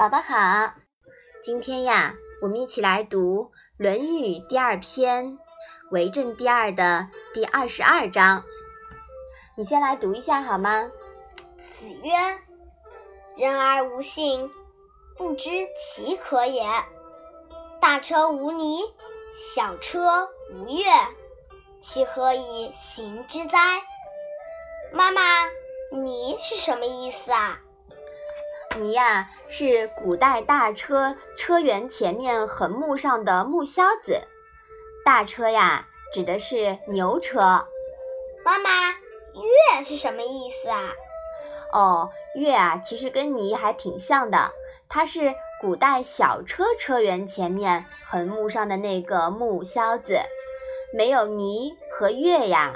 宝宝好，今天呀，我们一起来读《论语》第二篇《为政第二》的第二十二章。你先来读一下好吗？子曰：“人而无信，不知其可也。大车无泥，小车无月，其何以行之哉？”妈妈，泥是什么意思啊？泥呀，是古代大车车辕前面横木上的木销子。大车呀，指的是牛车。妈妈，月是什么意思啊？哦，月啊，其实跟泥还挺像的。它是古代小车车辕前面横木上的那个木销子。没有泥和月呀，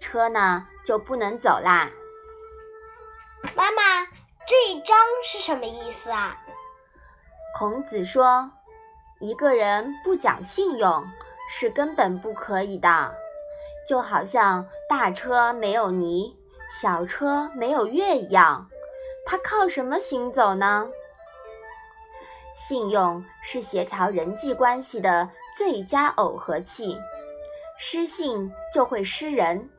车呢就不能走啦。妈妈。是什么意思啊？孔子说，一个人不讲信用是根本不可以的，就好像大车没有泥，小车没有月一样，他靠什么行走呢？信用是协调人际关系的最佳耦合器，失信就会失人，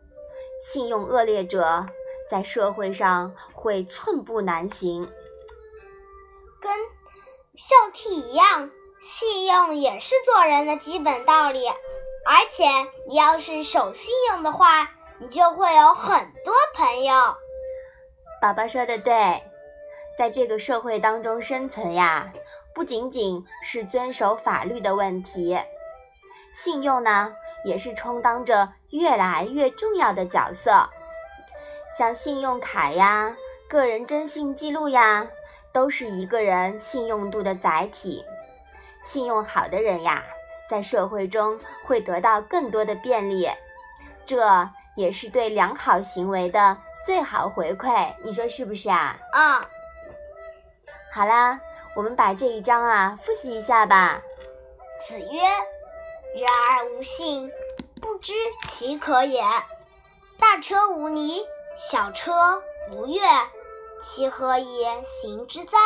信用恶劣者。在社会上会寸步难行，跟孝悌一样，信用也是做人的基本道理。而且，你要是守信用的话，你就会有很多朋友。宝宝说的对，在这个社会当中生存呀，不仅仅是遵守法律的问题，信用呢，也是充当着越来越重要的角色。像信用卡呀、个人征信记录呀，都是一个人信用度的载体。信用好的人呀，在社会中会得到更多的便利，这也是对良好行为的最好回馈。你说是不是啊？啊。好啦，我们把这一章啊复习一下吧。子曰：“人而无信，不知其可也。大车无泥。”小车无月，其何以行之哉？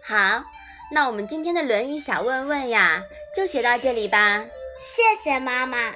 好，那我们今天的《论语》小问问呀，就学到这里吧。谢谢妈妈。